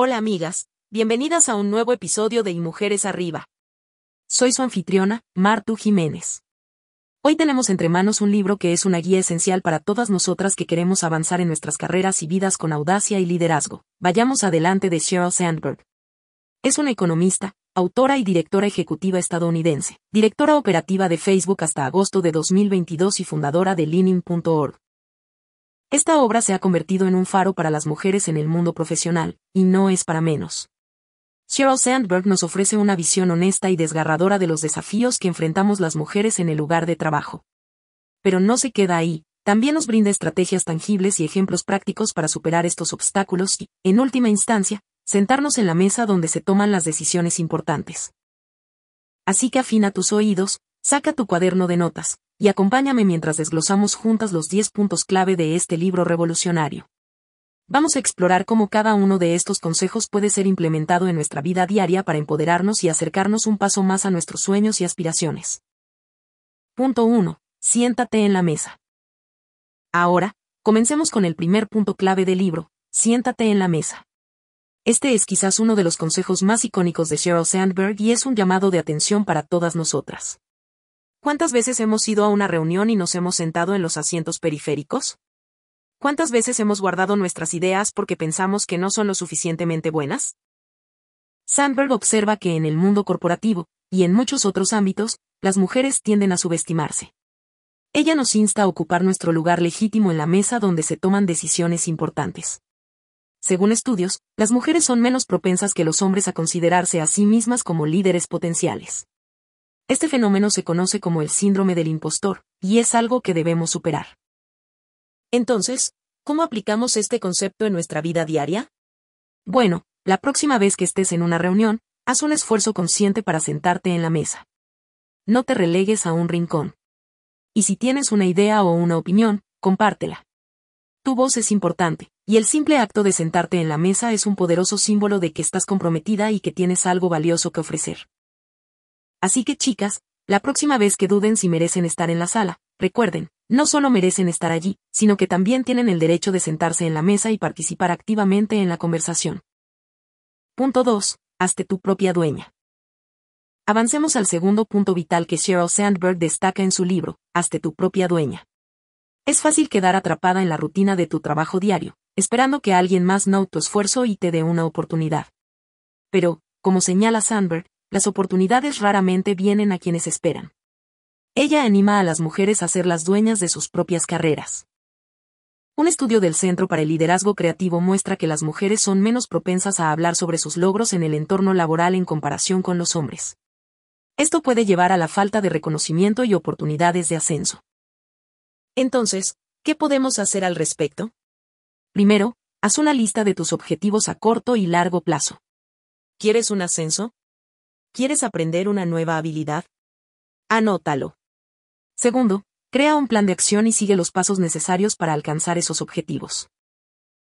Hola amigas, bienvenidas a un nuevo episodio de Y Mujeres Arriba. Soy su anfitriona, Martu Jiménez. Hoy tenemos entre manos un libro que es una guía esencial para todas nosotras que queremos avanzar en nuestras carreras y vidas con audacia y liderazgo. Vayamos adelante de Sheryl Sandberg. Es una economista, autora y directora ejecutiva estadounidense, directora operativa de Facebook hasta agosto de 2022 y fundadora de Leaning.org. Esta obra se ha convertido en un faro para las mujeres en el mundo profesional, y no es para menos. Sheryl Sandberg nos ofrece una visión honesta y desgarradora de los desafíos que enfrentamos las mujeres en el lugar de trabajo. Pero no se queda ahí, también nos brinda estrategias tangibles y ejemplos prácticos para superar estos obstáculos y, en última instancia, sentarnos en la mesa donde se toman las decisiones importantes. Así que afina tus oídos, saca tu cuaderno de notas, y acompáñame mientras desglosamos juntas los 10 puntos clave de este libro revolucionario. Vamos a explorar cómo cada uno de estos consejos puede ser implementado en nuestra vida diaria para empoderarnos y acercarnos un paso más a nuestros sueños y aspiraciones. Punto 1. Siéntate en la mesa. Ahora, comencemos con el primer punto clave del libro, siéntate en la mesa. Este es quizás uno de los consejos más icónicos de Sheryl Sandberg y es un llamado de atención para todas nosotras. ¿Cuántas veces hemos ido a una reunión y nos hemos sentado en los asientos periféricos? ¿Cuántas veces hemos guardado nuestras ideas porque pensamos que no son lo suficientemente buenas? Sandberg observa que en el mundo corporativo, y en muchos otros ámbitos, las mujeres tienden a subestimarse. Ella nos insta a ocupar nuestro lugar legítimo en la mesa donde se toman decisiones importantes. Según estudios, las mujeres son menos propensas que los hombres a considerarse a sí mismas como líderes potenciales. Este fenómeno se conoce como el síndrome del impostor, y es algo que debemos superar. Entonces, ¿cómo aplicamos este concepto en nuestra vida diaria? Bueno, la próxima vez que estés en una reunión, haz un esfuerzo consciente para sentarte en la mesa. No te relegues a un rincón. Y si tienes una idea o una opinión, compártela. Tu voz es importante, y el simple acto de sentarte en la mesa es un poderoso símbolo de que estás comprometida y que tienes algo valioso que ofrecer. Así que chicas, la próxima vez que duden si merecen estar en la sala, recuerden, no solo merecen estar allí, sino que también tienen el derecho de sentarse en la mesa y participar activamente en la conversación. Punto 2. Hazte tu propia dueña. Avancemos al segundo punto vital que Sheryl Sandberg destaca en su libro, Hazte tu propia dueña. Es fácil quedar atrapada en la rutina de tu trabajo diario, esperando que alguien más note tu esfuerzo y te dé una oportunidad. Pero, como señala Sandberg, las oportunidades raramente vienen a quienes esperan. Ella anima a las mujeres a ser las dueñas de sus propias carreras. Un estudio del Centro para el Liderazgo Creativo muestra que las mujeres son menos propensas a hablar sobre sus logros en el entorno laboral en comparación con los hombres. Esto puede llevar a la falta de reconocimiento y oportunidades de ascenso. Entonces, ¿qué podemos hacer al respecto? Primero, haz una lista de tus objetivos a corto y largo plazo. ¿Quieres un ascenso? ¿Quieres aprender una nueva habilidad? Anótalo. Segundo, crea un plan de acción y sigue los pasos necesarios para alcanzar esos objetivos.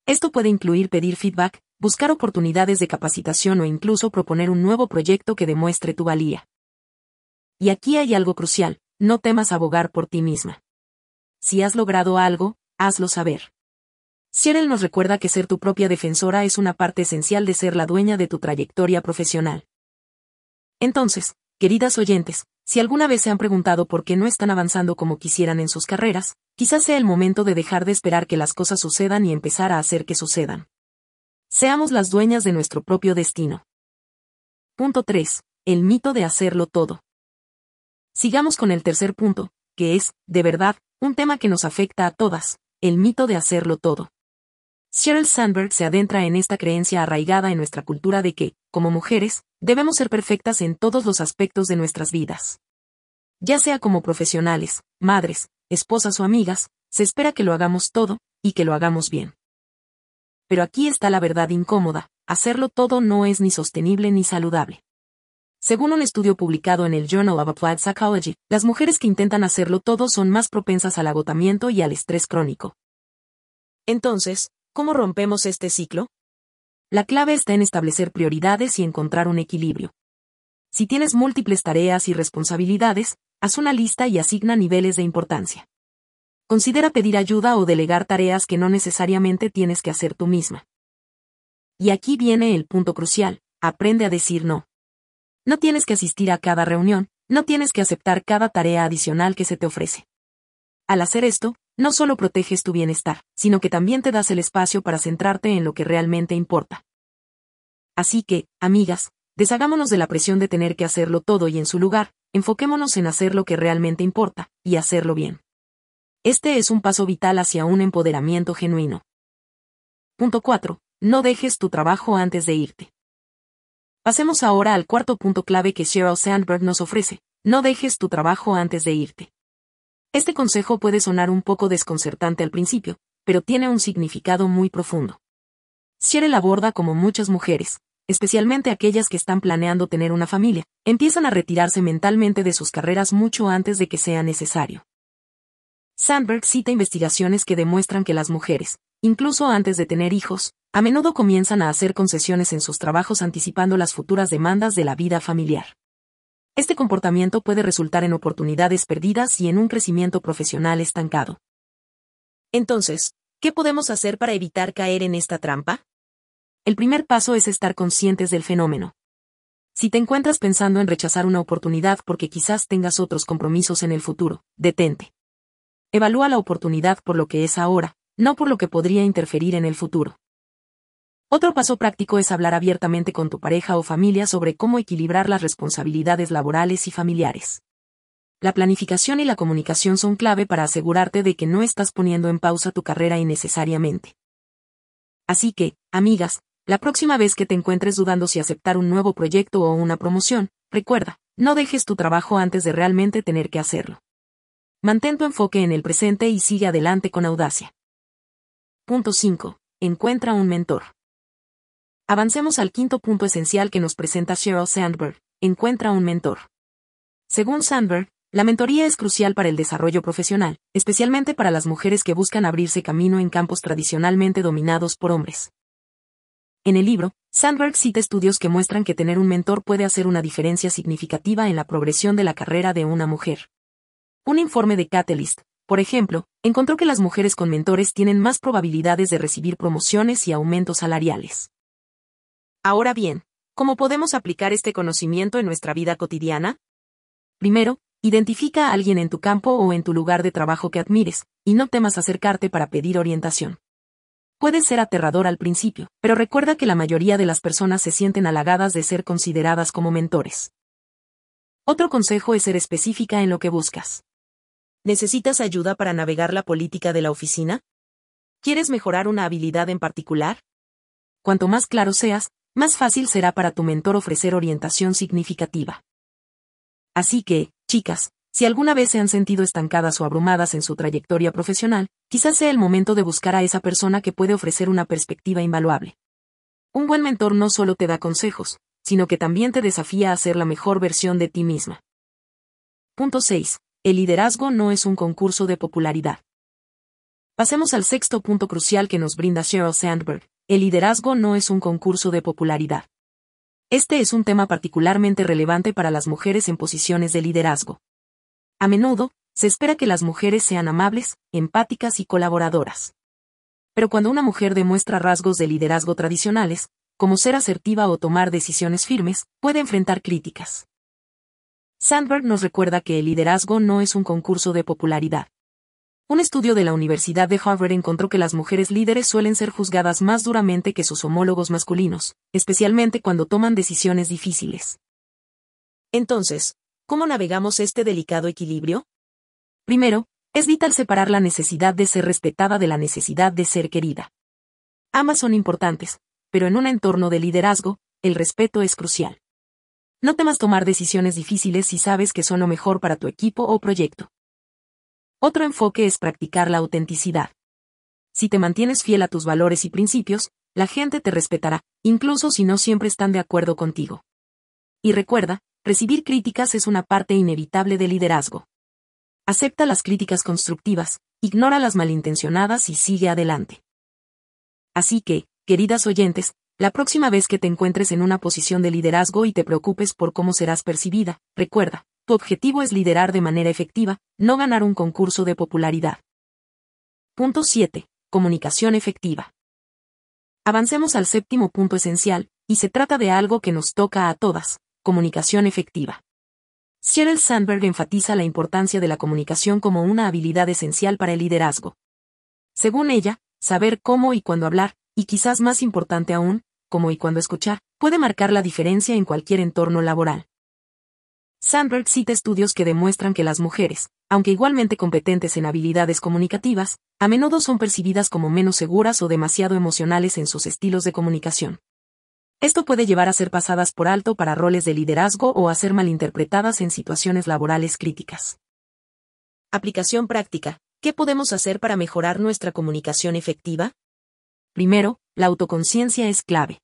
Esto puede incluir pedir feedback, buscar oportunidades de capacitación o incluso proponer un nuevo proyecto que demuestre tu valía. Y aquí hay algo crucial, no temas abogar por ti misma. Si has logrado algo, hazlo saber. Cheryl nos recuerda que ser tu propia defensora es una parte esencial de ser la dueña de tu trayectoria profesional. Entonces, queridas oyentes, si alguna vez se han preguntado por qué no están avanzando como quisieran en sus carreras, quizás sea el momento de dejar de esperar que las cosas sucedan y empezar a hacer que sucedan. Seamos las dueñas de nuestro propio destino. Punto 3. El mito de hacerlo todo. Sigamos con el tercer punto, que es, de verdad, un tema que nos afecta a todas, el mito de hacerlo todo. Sheryl Sandberg se adentra en esta creencia arraigada en nuestra cultura de que, como mujeres, debemos ser perfectas en todos los aspectos de nuestras vidas. Ya sea como profesionales, madres, esposas o amigas, se espera que lo hagamos todo, y que lo hagamos bien. Pero aquí está la verdad incómoda, hacerlo todo no es ni sostenible ni saludable. Según un estudio publicado en el Journal of Applied Psychology, las mujeres que intentan hacerlo todo son más propensas al agotamiento y al estrés crónico. Entonces, ¿Cómo rompemos este ciclo? La clave está en establecer prioridades y encontrar un equilibrio. Si tienes múltiples tareas y responsabilidades, haz una lista y asigna niveles de importancia. Considera pedir ayuda o delegar tareas que no necesariamente tienes que hacer tú misma. Y aquí viene el punto crucial, aprende a decir no. No tienes que asistir a cada reunión, no tienes que aceptar cada tarea adicional que se te ofrece. Al hacer esto, no solo proteges tu bienestar, sino que también te das el espacio para centrarte en lo que realmente importa. Así que, amigas, deshagámonos de la presión de tener que hacerlo todo y en su lugar, enfoquémonos en hacer lo que realmente importa, y hacerlo bien. Este es un paso vital hacia un empoderamiento genuino. Punto 4. No dejes tu trabajo antes de irte. Pasemos ahora al cuarto punto clave que Sheryl Sandberg nos ofrece. No dejes tu trabajo antes de irte. Este consejo puede sonar un poco desconcertante al principio, pero tiene un significado muy profundo. Cheryl aborda como muchas mujeres, especialmente aquellas que están planeando tener una familia, empiezan a retirarse mentalmente de sus carreras mucho antes de que sea necesario. Sandberg cita investigaciones que demuestran que las mujeres, incluso antes de tener hijos, a menudo comienzan a hacer concesiones en sus trabajos anticipando las futuras demandas de la vida familiar. Este comportamiento puede resultar en oportunidades perdidas y en un crecimiento profesional estancado. Entonces, ¿qué podemos hacer para evitar caer en esta trampa? El primer paso es estar conscientes del fenómeno. Si te encuentras pensando en rechazar una oportunidad porque quizás tengas otros compromisos en el futuro, detente. Evalúa la oportunidad por lo que es ahora, no por lo que podría interferir en el futuro. Otro paso práctico es hablar abiertamente con tu pareja o familia sobre cómo equilibrar las responsabilidades laborales y familiares. La planificación y la comunicación son clave para asegurarte de que no estás poniendo en pausa tu carrera innecesariamente. Así que, amigas, la próxima vez que te encuentres dudando si aceptar un nuevo proyecto o una promoción, recuerda, no dejes tu trabajo antes de realmente tener que hacerlo. Mantén tu enfoque en el presente y sigue adelante con audacia. Punto 5. Encuentra un mentor. Avancemos al quinto punto esencial que nos presenta Sheryl Sandberg, encuentra un mentor. Según Sandberg, la mentoría es crucial para el desarrollo profesional, especialmente para las mujeres que buscan abrirse camino en campos tradicionalmente dominados por hombres. En el libro, Sandberg cita estudios que muestran que tener un mentor puede hacer una diferencia significativa en la progresión de la carrera de una mujer. Un informe de Catalyst, por ejemplo, encontró que las mujeres con mentores tienen más probabilidades de recibir promociones y aumentos salariales. Ahora bien, ¿cómo podemos aplicar este conocimiento en nuestra vida cotidiana? Primero, identifica a alguien en tu campo o en tu lugar de trabajo que admires, y no temas acercarte para pedir orientación. Puede ser aterrador al principio, pero recuerda que la mayoría de las personas se sienten halagadas de ser consideradas como mentores. Otro consejo es ser específica en lo que buscas. ¿Necesitas ayuda para navegar la política de la oficina? ¿Quieres mejorar una habilidad en particular? Cuanto más claro seas, más fácil será para tu mentor ofrecer orientación significativa. Así que, chicas, si alguna vez se han sentido estancadas o abrumadas en su trayectoria profesional, quizás sea el momento de buscar a esa persona que puede ofrecer una perspectiva invaluable. Un buen mentor no solo te da consejos, sino que también te desafía a ser la mejor versión de ti misma. Punto 6. El liderazgo no es un concurso de popularidad. Pasemos al sexto punto crucial que nos brinda Sheryl Sandberg, el liderazgo no es un concurso de popularidad. Este es un tema particularmente relevante para las mujeres en posiciones de liderazgo. A menudo, se espera que las mujeres sean amables, empáticas y colaboradoras. Pero cuando una mujer demuestra rasgos de liderazgo tradicionales, como ser asertiva o tomar decisiones firmes, puede enfrentar críticas. Sandberg nos recuerda que el liderazgo no es un concurso de popularidad. Un estudio de la Universidad de Harvard encontró que las mujeres líderes suelen ser juzgadas más duramente que sus homólogos masculinos, especialmente cuando toman decisiones difíciles. Entonces, ¿cómo navegamos este delicado equilibrio? Primero, es vital separar la necesidad de ser respetada de la necesidad de ser querida. Ambas son importantes, pero en un entorno de liderazgo, el respeto es crucial. No temas tomar decisiones difíciles si sabes que son lo mejor para tu equipo o proyecto. Otro enfoque es practicar la autenticidad. Si te mantienes fiel a tus valores y principios, la gente te respetará, incluso si no siempre están de acuerdo contigo. Y recuerda, recibir críticas es una parte inevitable del liderazgo. Acepta las críticas constructivas, ignora las malintencionadas y sigue adelante. Así que, queridas oyentes, la próxima vez que te encuentres en una posición de liderazgo y te preocupes por cómo serás percibida, recuerda, tu objetivo es liderar de manera efectiva, no ganar un concurso de popularidad. Punto 7. Comunicación efectiva. Avancemos al séptimo punto esencial, y se trata de algo que nos toca a todas, comunicación efectiva. Sheryl Sandberg enfatiza la importancia de la comunicación como una habilidad esencial para el liderazgo. Según ella, saber cómo y cuándo hablar, y quizás más importante aún, cómo y cuándo escuchar, puede marcar la diferencia en cualquier entorno laboral. Sandberg cita estudios que demuestran que las mujeres, aunque igualmente competentes en habilidades comunicativas, a menudo son percibidas como menos seguras o demasiado emocionales en sus estilos de comunicación. Esto puede llevar a ser pasadas por alto para roles de liderazgo o a ser malinterpretadas en situaciones laborales críticas. Aplicación práctica. ¿Qué podemos hacer para mejorar nuestra comunicación efectiva? Primero, la autoconciencia es clave.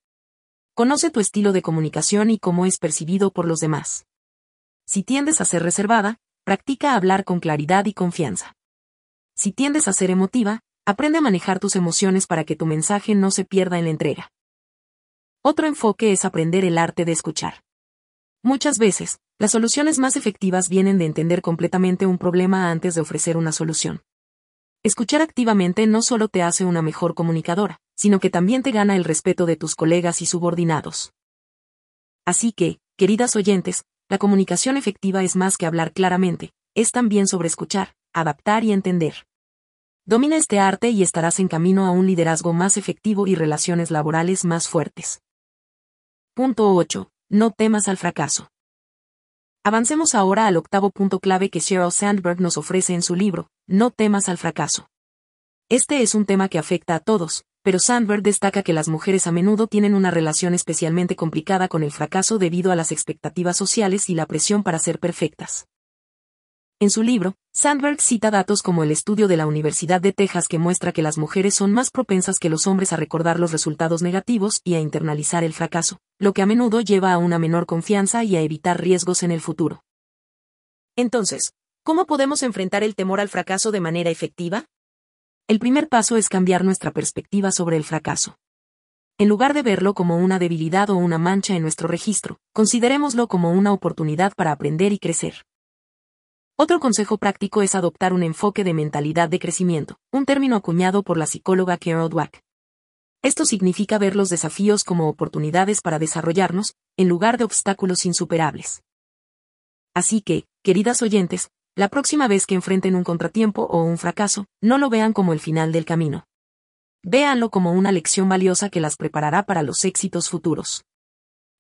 Conoce tu estilo de comunicación y cómo es percibido por los demás. Si tiendes a ser reservada, practica hablar con claridad y confianza. Si tiendes a ser emotiva, aprende a manejar tus emociones para que tu mensaje no se pierda en la entrega. Otro enfoque es aprender el arte de escuchar. Muchas veces, las soluciones más efectivas vienen de entender completamente un problema antes de ofrecer una solución. Escuchar activamente no solo te hace una mejor comunicadora, sino que también te gana el respeto de tus colegas y subordinados. Así que, queridas oyentes, la comunicación efectiva es más que hablar claramente, es también sobre escuchar, adaptar y entender. Domina este arte y estarás en camino a un liderazgo más efectivo y relaciones laborales más fuertes. Punto 8. No temas al fracaso. Avancemos ahora al octavo punto clave que Sheryl Sandberg nos ofrece en su libro, No temas al fracaso. Este es un tema que afecta a todos, pero Sandberg destaca que las mujeres a menudo tienen una relación especialmente complicada con el fracaso debido a las expectativas sociales y la presión para ser perfectas. En su libro, Sandberg cita datos como el estudio de la Universidad de Texas que muestra que las mujeres son más propensas que los hombres a recordar los resultados negativos y a internalizar el fracaso, lo que a menudo lleva a una menor confianza y a evitar riesgos en el futuro. Entonces, ¿cómo podemos enfrentar el temor al fracaso de manera efectiva? El primer paso es cambiar nuestra perspectiva sobre el fracaso. En lugar de verlo como una debilidad o una mancha en nuestro registro, considerémoslo como una oportunidad para aprender y crecer. Otro consejo práctico es adoptar un enfoque de mentalidad de crecimiento, un término acuñado por la psicóloga Carol Dweck. Esto significa ver los desafíos como oportunidades para desarrollarnos, en lugar de obstáculos insuperables. Así que, queridas oyentes, la próxima vez que enfrenten un contratiempo o un fracaso, no lo vean como el final del camino. Véanlo como una lección valiosa que las preparará para los éxitos futuros.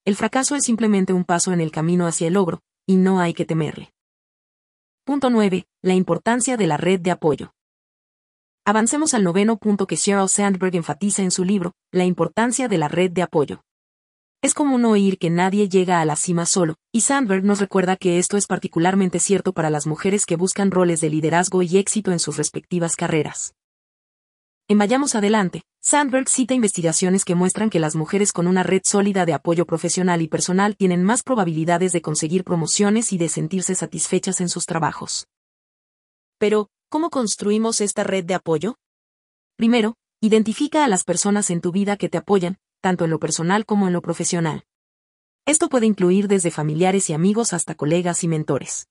El fracaso es simplemente un paso en el camino hacia el logro, y no hay que temerle. Punto 9. La importancia de la red de apoyo. Avancemos al noveno punto que Sheryl Sandberg enfatiza en su libro, la importancia de la red de apoyo. Es común oír que nadie llega a la cima solo, y Sandberg nos recuerda que esto es particularmente cierto para las mujeres que buscan roles de liderazgo y éxito en sus respectivas carreras. En Vayamos Adelante, Sandberg cita investigaciones que muestran que las mujeres con una red sólida de apoyo profesional y personal tienen más probabilidades de conseguir promociones y de sentirse satisfechas en sus trabajos. Pero, ¿cómo construimos esta red de apoyo? Primero, identifica a las personas en tu vida que te apoyan, tanto en lo personal como en lo profesional. Esto puede incluir desde familiares y amigos hasta colegas y mentores.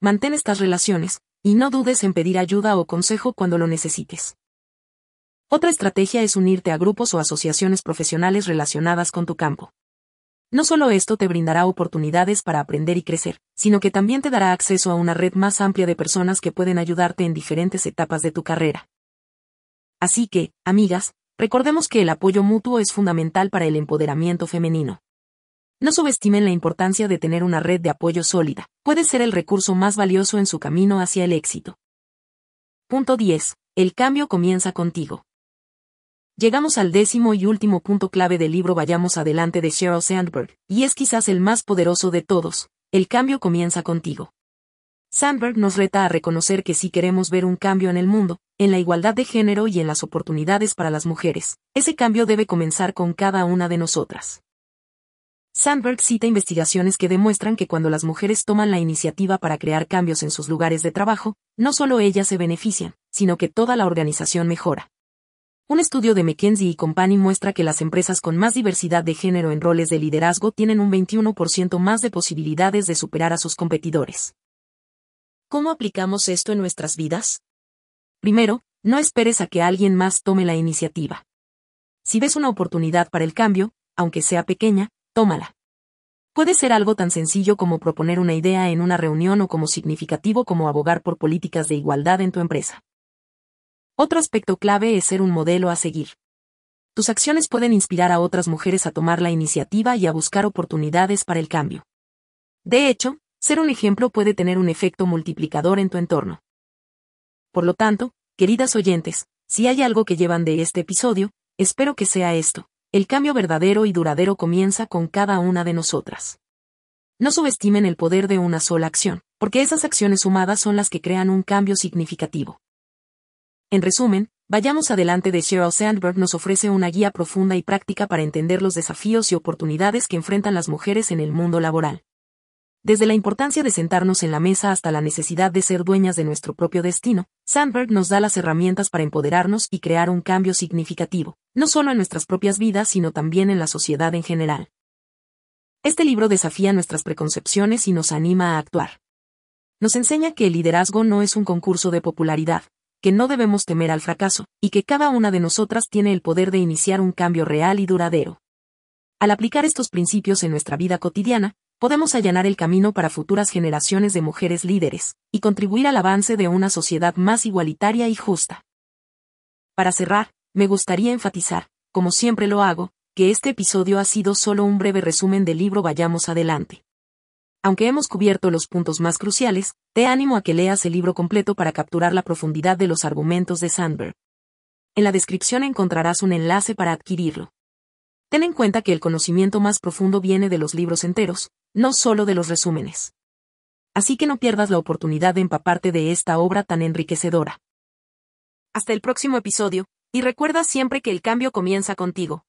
Mantén estas relaciones, y no dudes en pedir ayuda o consejo cuando lo necesites. Otra estrategia es unirte a grupos o asociaciones profesionales relacionadas con tu campo. No solo esto te brindará oportunidades para aprender y crecer, sino que también te dará acceso a una red más amplia de personas que pueden ayudarte en diferentes etapas de tu carrera. Así que, amigas, recordemos que el apoyo mutuo es fundamental para el empoderamiento femenino. No subestimen la importancia de tener una red de apoyo sólida, puede ser el recurso más valioso en su camino hacia el éxito. Punto 10. El cambio comienza contigo. Llegamos al décimo y último punto clave del libro Vayamos adelante de Sheryl Sandberg, y es quizás el más poderoso de todos, el cambio comienza contigo. Sandberg nos reta a reconocer que si queremos ver un cambio en el mundo, en la igualdad de género y en las oportunidades para las mujeres, ese cambio debe comenzar con cada una de nosotras. Sandberg cita investigaciones que demuestran que cuando las mujeres toman la iniciativa para crear cambios en sus lugares de trabajo, no solo ellas se benefician, sino que toda la organización mejora. Un estudio de McKinsey Company muestra que las empresas con más diversidad de género en roles de liderazgo tienen un 21% más de posibilidades de superar a sus competidores. ¿Cómo aplicamos esto en nuestras vidas? Primero, no esperes a que alguien más tome la iniciativa. si ves una oportunidad para el cambio, aunque sea pequeña, tómala. Puede ser algo tan sencillo como proponer una idea en una reunión o como significativo como abogar por políticas de igualdad en tu empresa. Otro aspecto clave es ser un modelo a seguir. Tus acciones pueden inspirar a otras mujeres a tomar la iniciativa y a buscar oportunidades para el cambio. De hecho, ser un ejemplo puede tener un efecto multiplicador en tu entorno. Por lo tanto, queridas oyentes, si hay algo que llevan de este episodio, espero que sea esto. El cambio verdadero y duradero comienza con cada una de nosotras. No subestimen el poder de una sola acción, porque esas acciones sumadas son las que crean un cambio significativo. En resumen, Vayamos adelante de Sheryl Sandberg nos ofrece una guía profunda y práctica para entender los desafíos y oportunidades que enfrentan las mujeres en el mundo laboral. Desde la importancia de sentarnos en la mesa hasta la necesidad de ser dueñas de nuestro propio destino, Sandberg nos da las herramientas para empoderarnos y crear un cambio significativo, no solo en nuestras propias vidas, sino también en la sociedad en general. Este libro desafía nuestras preconcepciones y nos anima a actuar. Nos enseña que el liderazgo no es un concurso de popularidad, que no debemos temer al fracaso, y que cada una de nosotras tiene el poder de iniciar un cambio real y duradero. Al aplicar estos principios en nuestra vida cotidiana, podemos allanar el camino para futuras generaciones de mujeres líderes, y contribuir al avance de una sociedad más igualitaria y justa. Para cerrar, me gustaría enfatizar, como siempre lo hago, que este episodio ha sido solo un breve resumen del libro Vayamos Adelante. Aunque hemos cubierto los puntos más cruciales, te animo a que leas el libro completo para capturar la profundidad de los argumentos de Sandberg. En la descripción encontrarás un enlace para adquirirlo. Ten en cuenta que el conocimiento más profundo viene de los libros enteros, no solo de los resúmenes. Así que no pierdas la oportunidad de empaparte de esta obra tan enriquecedora. Hasta el próximo episodio, y recuerda siempre que el cambio comienza contigo.